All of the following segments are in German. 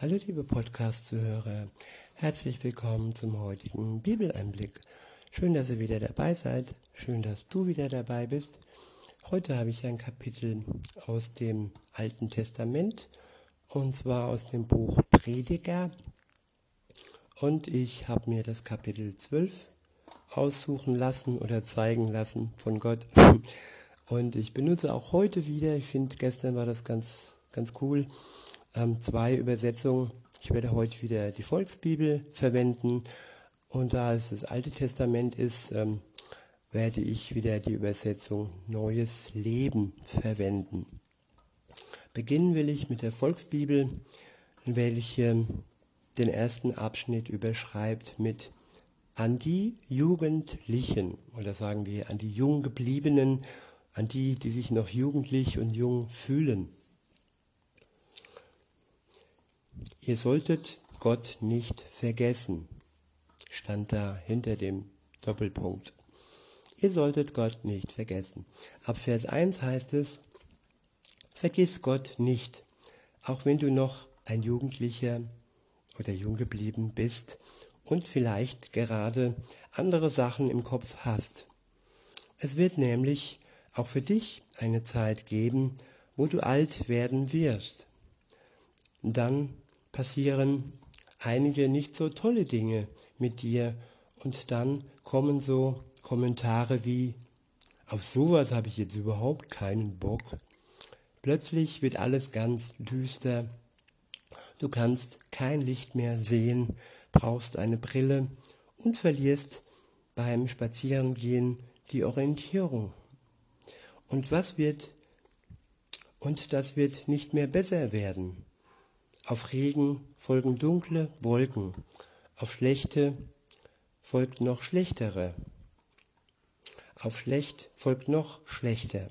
Hallo liebe Podcast-Zuhörer, herzlich willkommen zum heutigen Bibeleinblick. Schön, dass ihr wieder dabei seid, schön, dass du wieder dabei bist. Heute habe ich ein Kapitel aus dem Alten Testament und zwar aus dem Buch Prediger. Und ich habe mir das Kapitel 12 aussuchen lassen oder zeigen lassen von Gott. Und ich benutze auch heute wieder, ich finde gestern war das ganz, ganz cool, ähm, zwei Übersetzungen. Ich werde heute wieder die Volksbibel verwenden und da es das Alte Testament ist, ähm, werde ich wieder die Übersetzung Neues Leben verwenden. Beginnen will ich mit der Volksbibel, welche den ersten Abschnitt überschreibt mit an die Jugendlichen oder sagen wir an die Junggebliebenen, an die, die sich noch jugendlich und jung fühlen. Ihr solltet Gott nicht vergessen, stand da hinter dem Doppelpunkt. Ihr solltet Gott nicht vergessen. Ab Vers 1 heißt es, vergiss Gott nicht, auch wenn du noch ein Jugendlicher oder jung geblieben bist und vielleicht gerade andere Sachen im Kopf hast. Es wird nämlich auch für dich eine Zeit geben, wo du alt werden wirst. Dann passieren einige nicht so tolle Dinge mit dir und dann kommen so Kommentare wie, auf sowas habe ich jetzt überhaupt keinen Bock. Plötzlich wird alles ganz düster. Du kannst kein Licht mehr sehen, brauchst eine Brille und verlierst beim Spazierengehen die Orientierung. Und was wird, und das wird nicht mehr besser werden. Auf Regen folgen dunkle Wolken, auf schlechte folgt noch schlechtere, auf schlecht folgt noch schlechter,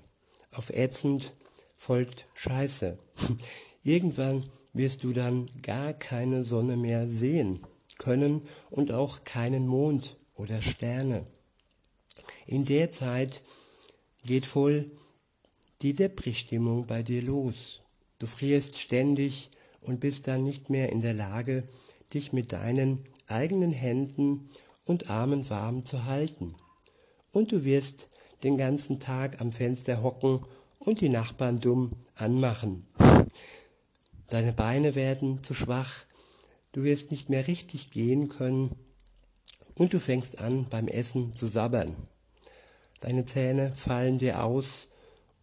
auf ätzend folgt Scheiße. Irgendwann wirst du dann gar keine Sonne mehr sehen können und auch keinen Mond oder Sterne. In der Zeit geht voll die Depri-Stimmung bei dir los. Du frierst ständig und bist dann nicht mehr in der Lage, dich mit deinen eigenen Händen und Armen warm zu halten. Und du wirst den ganzen Tag am Fenster hocken und die Nachbarn dumm anmachen. Deine Beine werden zu schwach, du wirst nicht mehr richtig gehen können und du fängst an beim Essen zu sabbern. Deine Zähne fallen dir aus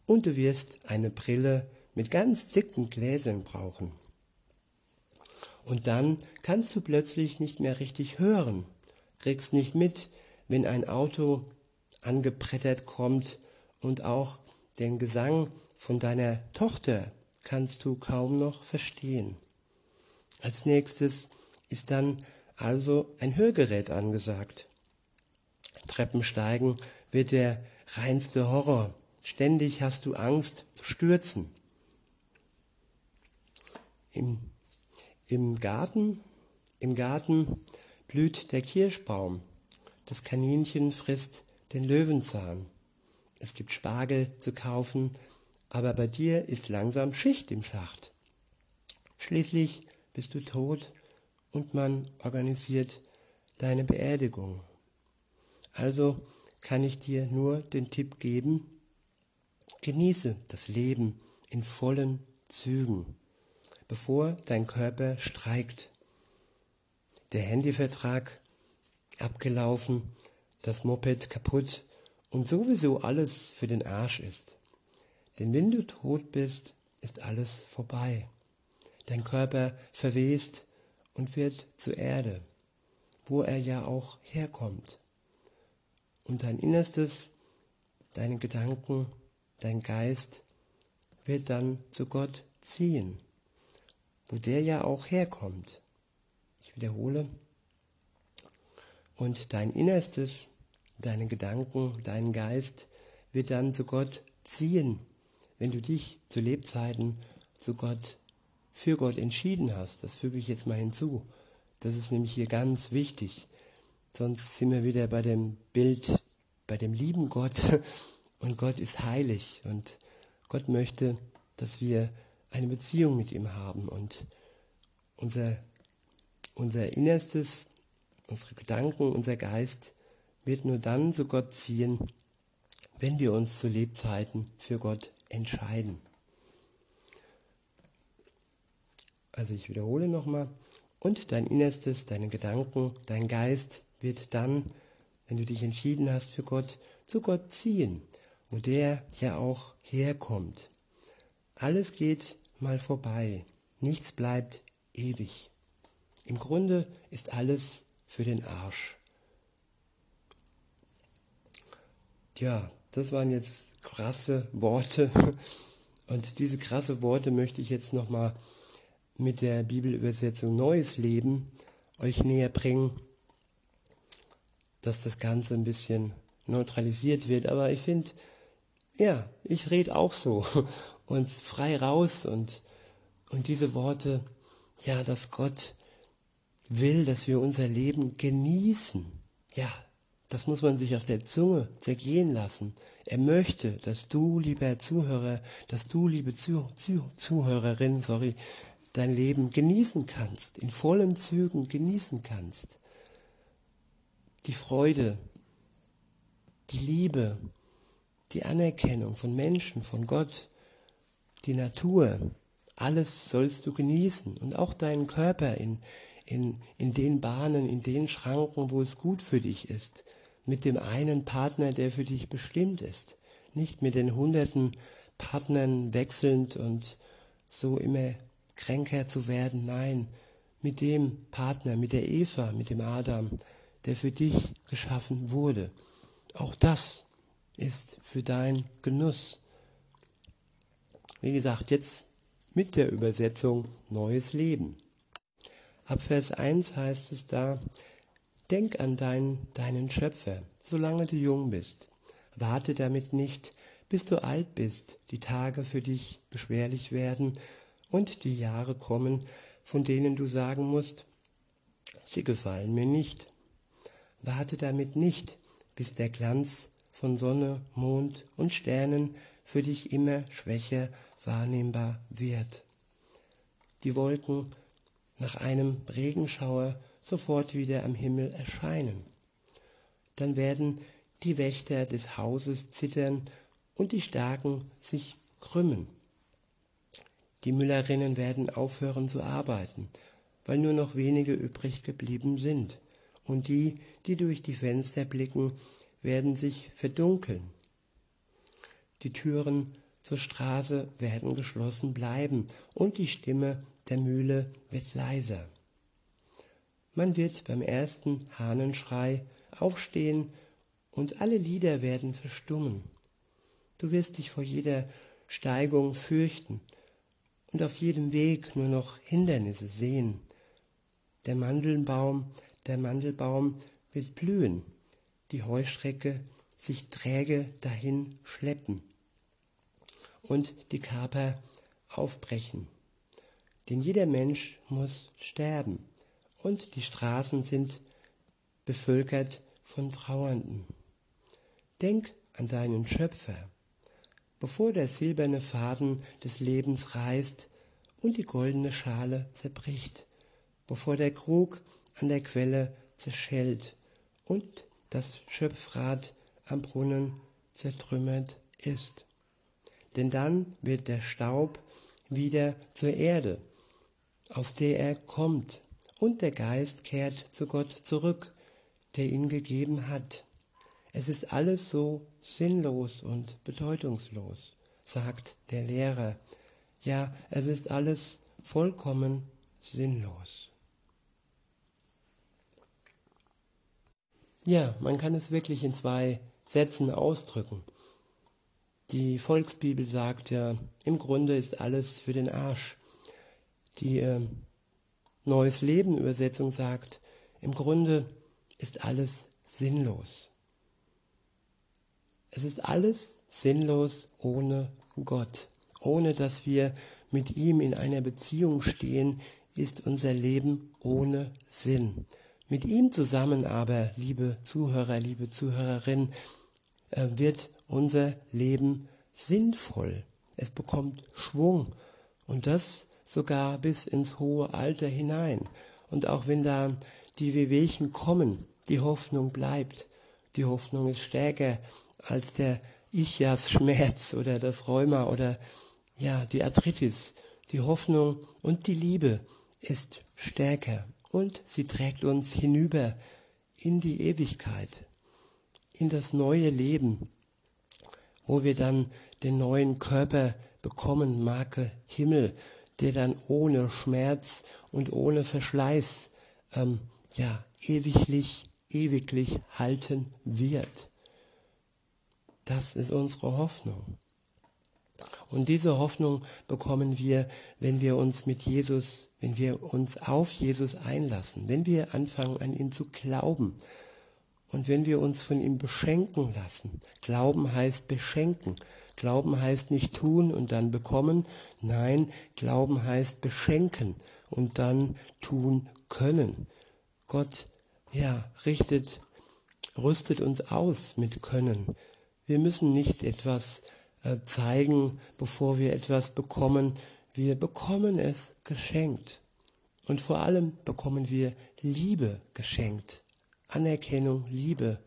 und du wirst eine Brille mit ganz dicken Gläsern brauchen. Und dann kannst du plötzlich nicht mehr richtig hören, kriegst nicht mit, wenn ein Auto angebrettert kommt und auch den Gesang von deiner Tochter kannst du kaum noch verstehen. Als nächstes ist dann also ein Hörgerät angesagt. Treppensteigen wird der reinste Horror. Ständig hast du Angst zu stürzen. Im im Garten, im Garten blüht der Kirschbaum. Das Kaninchen frisst den Löwenzahn. Es gibt Spargel zu kaufen, aber bei dir ist langsam Schicht im Schacht. Schließlich bist du tot und man organisiert deine Beerdigung. Also kann ich dir nur den Tipp geben, genieße das Leben in vollen Zügen bevor dein Körper streikt. Der Handyvertrag abgelaufen, das Moped kaputt und sowieso alles für den Arsch ist. Denn wenn du tot bist, ist alles vorbei. Dein Körper verwest und wird zur Erde, wo er ja auch herkommt. Und dein Innerstes, deine Gedanken, dein Geist wird dann zu Gott ziehen wo der ja auch herkommt. Ich wiederhole. Und dein Innerstes, deine Gedanken, dein Geist wird dann zu Gott ziehen, wenn du dich zu Lebzeiten zu Gott, für Gott entschieden hast. Das füge ich jetzt mal hinzu. Das ist nämlich hier ganz wichtig. Sonst sind wir wieder bei dem Bild, bei dem lieben Gott. Und Gott ist heilig. Und Gott möchte, dass wir eine Beziehung mit ihm haben und unser, unser Innerstes, unsere Gedanken, unser Geist wird nur dann zu Gott ziehen, wenn wir uns zu Lebzeiten für Gott entscheiden. Also ich wiederhole nochmal. Und dein Innerstes, deine Gedanken, dein Geist wird dann, wenn du dich entschieden hast für Gott, zu Gott ziehen, wo der ja auch herkommt. Alles geht mal vorbei, nichts bleibt ewig. Im Grunde ist alles für den Arsch. Tja, das waren jetzt krasse Worte. Und diese krasse Worte möchte ich jetzt nochmal mit der Bibelübersetzung Neues Leben euch näher bringen, dass das Ganze ein bisschen neutralisiert wird. Aber ich finde, ja, ich rede auch so und frei raus und, und diese Worte, ja, dass Gott will, dass wir unser Leben genießen. Ja, das muss man sich auf der Zunge zergehen lassen. Er möchte, dass du, lieber Zuhörer, dass du, liebe Zuh Zuh Zuhörerin, sorry, dein Leben genießen kannst, in vollen Zügen genießen kannst. Die Freude, die Liebe, die Anerkennung von Menschen, von Gott, die Natur, alles sollst du genießen und auch deinen Körper in, in, in den Bahnen, in den Schranken, wo es gut für dich ist mit dem einen Partner, der für dich bestimmt ist. Nicht mit den hunderten Partnern wechselnd und so immer kränker zu werden. Nein, mit dem Partner, mit der Eva, mit dem Adam, der für dich geschaffen wurde. Auch das ist für dein Genuss. Wie gesagt, jetzt mit der Übersetzung Neues Leben. Ab Vers 1 heißt es da, Denk an deinen, deinen Schöpfer, solange du jung bist. Warte damit nicht, bis du alt bist, die Tage für dich beschwerlich werden und die Jahre kommen, von denen du sagen musst, sie gefallen mir nicht. Warte damit nicht, bis der Glanz von Sonne, Mond und Sternen für dich immer schwächer wahrnehmbar wird. Die Wolken nach einem Regenschauer sofort wieder am Himmel erscheinen. Dann werden die Wächter des Hauses zittern und die Starken sich krümmen. Die Müllerinnen werden aufhören zu arbeiten, weil nur noch wenige übrig geblieben sind, und die, die durch die Fenster blicken, werden sich verdunkeln. Die Türen zur Straße werden geschlossen bleiben, und die Stimme der Mühle wird leiser. Man wird beim ersten Hahnenschrei aufstehen und alle Lieder werden verstummen. Du wirst dich vor jeder Steigung fürchten und auf jedem Weg nur noch Hindernisse sehen. Der Mandelbaum, der Mandelbaum wird blühen, die Heuschrecke sich träge dahin schleppen und die Kaper aufbrechen. Denn jeder Mensch muss sterben und die Straßen sind bevölkert von Trauernden. Denk an deinen Schöpfer, bevor der silberne Faden des Lebens reißt und die goldene Schale zerbricht, bevor der Krug an der Quelle zerschellt und das Schöpfrad am Brunnen zertrümmert ist. Denn dann wird der Staub wieder zur Erde, aus der er kommt, und der Geist kehrt zu Gott zurück, der ihn gegeben hat. Es ist alles so sinnlos und bedeutungslos, sagt der Lehrer. Ja, es ist alles vollkommen sinnlos. Ja, man kann es wirklich in zwei Sätzen ausdrücken. Die Volksbibel sagt ja, im Grunde ist alles für den Arsch. Die äh, Neues Leben Übersetzung sagt, im Grunde ist alles sinnlos. Es ist alles sinnlos ohne Gott. Ohne dass wir mit ihm in einer Beziehung stehen, ist unser Leben ohne Sinn. Mit ihm zusammen aber, liebe Zuhörer, liebe Zuhörerin, äh, wird unser Leben sinnvoll. Es bekommt Schwung. Und das sogar bis ins hohe Alter hinein. Und auch wenn da die Wehwehchen kommen, die Hoffnung bleibt. Die Hoffnung ist stärker als der Ichias-Schmerz oder das Rheuma oder ja, die Arthritis. Die Hoffnung und die Liebe ist stärker und sie trägt uns hinüber in die Ewigkeit, in das neue Leben, wo wir dann den neuen Körper bekommen, Marke Himmel, der dann ohne Schmerz und ohne Verschleiß ähm, ja ewiglich, ewiglich halten wird. Das ist unsere Hoffnung. Und diese Hoffnung bekommen wir, wenn wir uns mit Jesus, wenn wir uns auf Jesus einlassen, wenn wir anfangen an ihn zu glauben und wenn wir uns von ihm beschenken lassen. Glauben heißt beschenken. Glauben heißt nicht tun und dann bekommen. Nein, Glauben heißt beschenken und dann tun können. Gott, ja, richtet, rüstet uns aus mit Können. Wir müssen nicht etwas zeigen, bevor wir etwas bekommen. Wir bekommen es geschenkt. Und vor allem bekommen wir Liebe geschenkt. Anerkennung, Liebe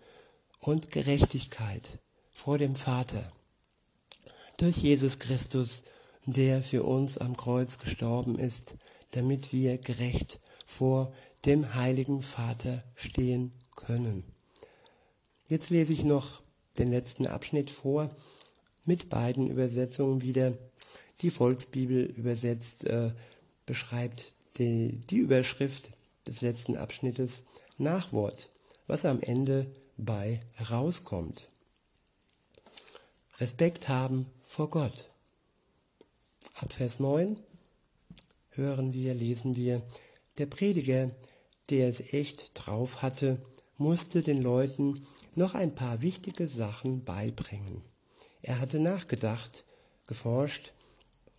und Gerechtigkeit vor dem Vater. Durch Jesus Christus, der für uns am Kreuz gestorben ist, damit wir gerecht vor dem heiligen Vater stehen können. Jetzt lese ich noch den letzten Abschnitt vor, mit beiden Übersetzungen wieder. Die Volksbibel übersetzt, äh, beschreibt die, die Überschrift des letzten Abschnittes Nachwort, was am Ende bei herauskommt. Respekt haben vor Gott. Ab Vers 9 hören wir, lesen wir, der Prediger, der es echt drauf hatte, musste den Leuten noch ein paar wichtige Sachen beibringen. Er hatte nachgedacht, geforscht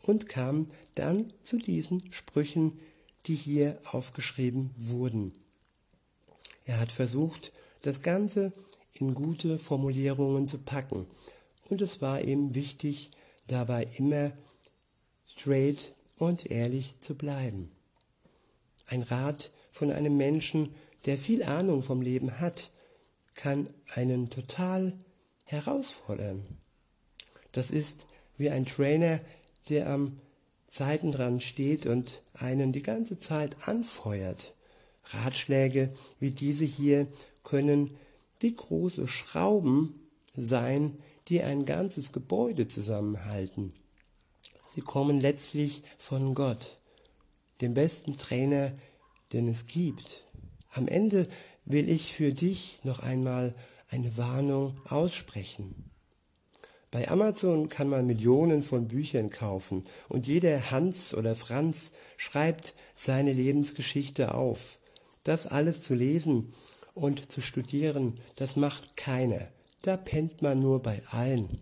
und kam dann zu diesen Sprüchen, die hier aufgeschrieben wurden. Er hat versucht, das Ganze in gute Formulierungen zu packen. Und es war ihm wichtig, dabei immer straight und ehrlich zu bleiben. Ein Rat von einem Menschen, der viel Ahnung vom Leben hat, kann einen total herausfordern. Das ist wie ein Trainer, der am Seitenrand steht und einen die ganze Zeit anfeuert. Ratschläge wie diese hier können wie große Schrauben sein, die ein ganzes Gebäude zusammenhalten. Sie kommen letztlich von Gott, dem besten Trainer, den es gibt. Am Ende will ich für dich noch einmal eine Warnung aussprechen. Bei Amazon kann man Millionen von Büchern kaufen und jeder Hans oder Franz schreibt seine Lebensgeschichte auf. Das alles zu lesen und zu studieren, das macht keiner. Da pennt man nur bei allen.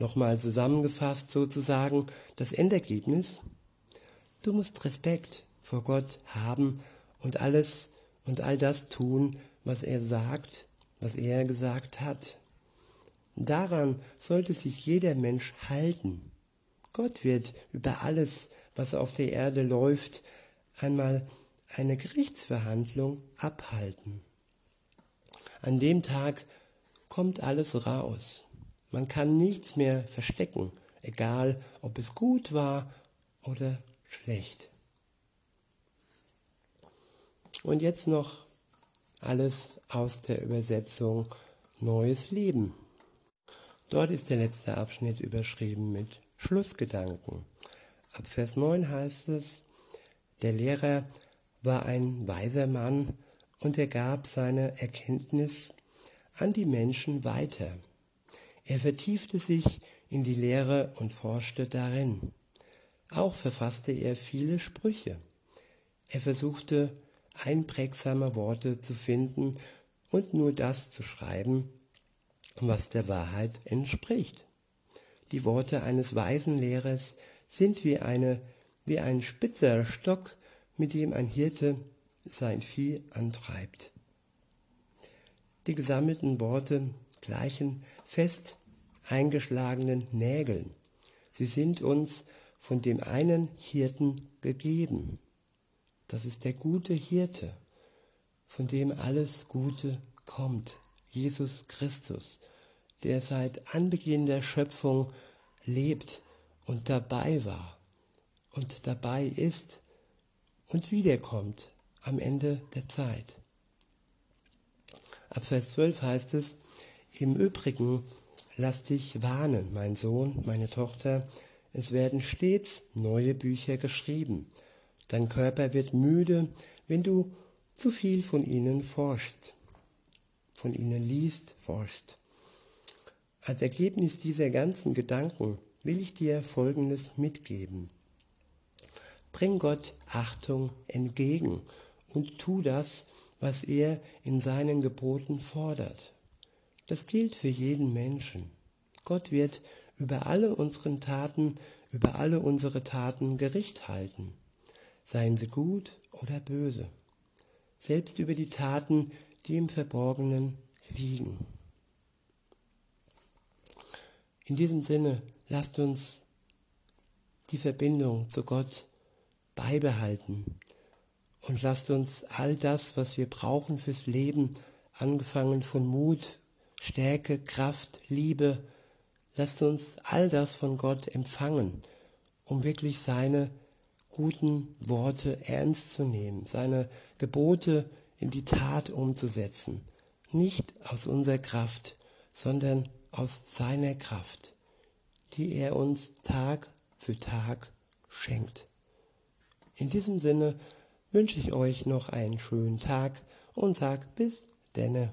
Nochmal zusammengefasst sozusagen das Endergebnis. Du musst Respekt vor Gott haben und alles und all das tun, was er sagt, was er gesagt hat. Daran sollte sich jeder Mensch halten. Gott wird über alles, was auf der Erde läuft, einmal eine Gerichtsverhandlung abhalten. An dem Tag kommt alles raus. Man kann nichts mehr verstecken, egal ob es gut war oder schlecht. Und jetzt noch alles aus der Übersetzung Neues Leben. Dort ist der letzte Abschnitt überschrieben mit Schlussgedanken. Ab Vers 9 heißt es, der Lehrer war ein weiser Mann und er gab seine Erkenntnis an die Menschen weiter. Er vertiefte sich in die Lehre und forschte darin. Auch verfasste er viele Sprüche. Er versuchte einprägsame Worte zu finden und nur das zu schreiben, was der Wahrheit entspricht. Die Worte eines weisen Lehrers sind wie, eine, wie ein spitzer Stock, mit dem ein Hirte sein Vieh antreibt. Die gesammelten Worte gleichen fest eingeschlagenen Nägeln. Sie sind uns von dem einen Hirten gegeben. Das ist der gute Hirte, von dem alles Gute kommt. Jesus Christus, der seit Anbeginn der Schöpfung lebt und dabei war und dabei ist und wiederkommt am Ende der Zeit. Ab Vers 12 heißt es, im Übrigen lass dich warnen, mein Sohn, meine Tochter, es werden stets neue Bücher geschrieben. Dein Körper wird müde, wenn du zu viel von ihnen forschst, von ihnen liest, forschst. Als Ergebnis dieser ganzen Gedanken will ich dir Folgendes mitgeben. Bring Gott Achtung entgegen und tu das, was er in seinen Geboten fordert. Das gilt für jeden Menschen. Gott wird über alle unseren Taten, über alle unsere Taten Gericht halten, seien sie gut oder böse, selbst über die Taten, die Verborgenen liegen. In diesem Sinne, lasst uns die Verbindung zu Gott beibehalten und lasst uns all das, was wir brauchen fürs Leben, angefangen von Mut, Stärke, Kraft, Liebe, lasst uns all das von Gott empfangen, um wirklich seine guten Worte ernst zu nehmen, seine Gebote in die Tat umzusetzen, nicht aus unserer Kraft, sondern aus seiner Kraft, die er uns Tag für Tag schenkt. In diesem Sinne wünsche ich euch noch einen schönen Tag und sag bis denne.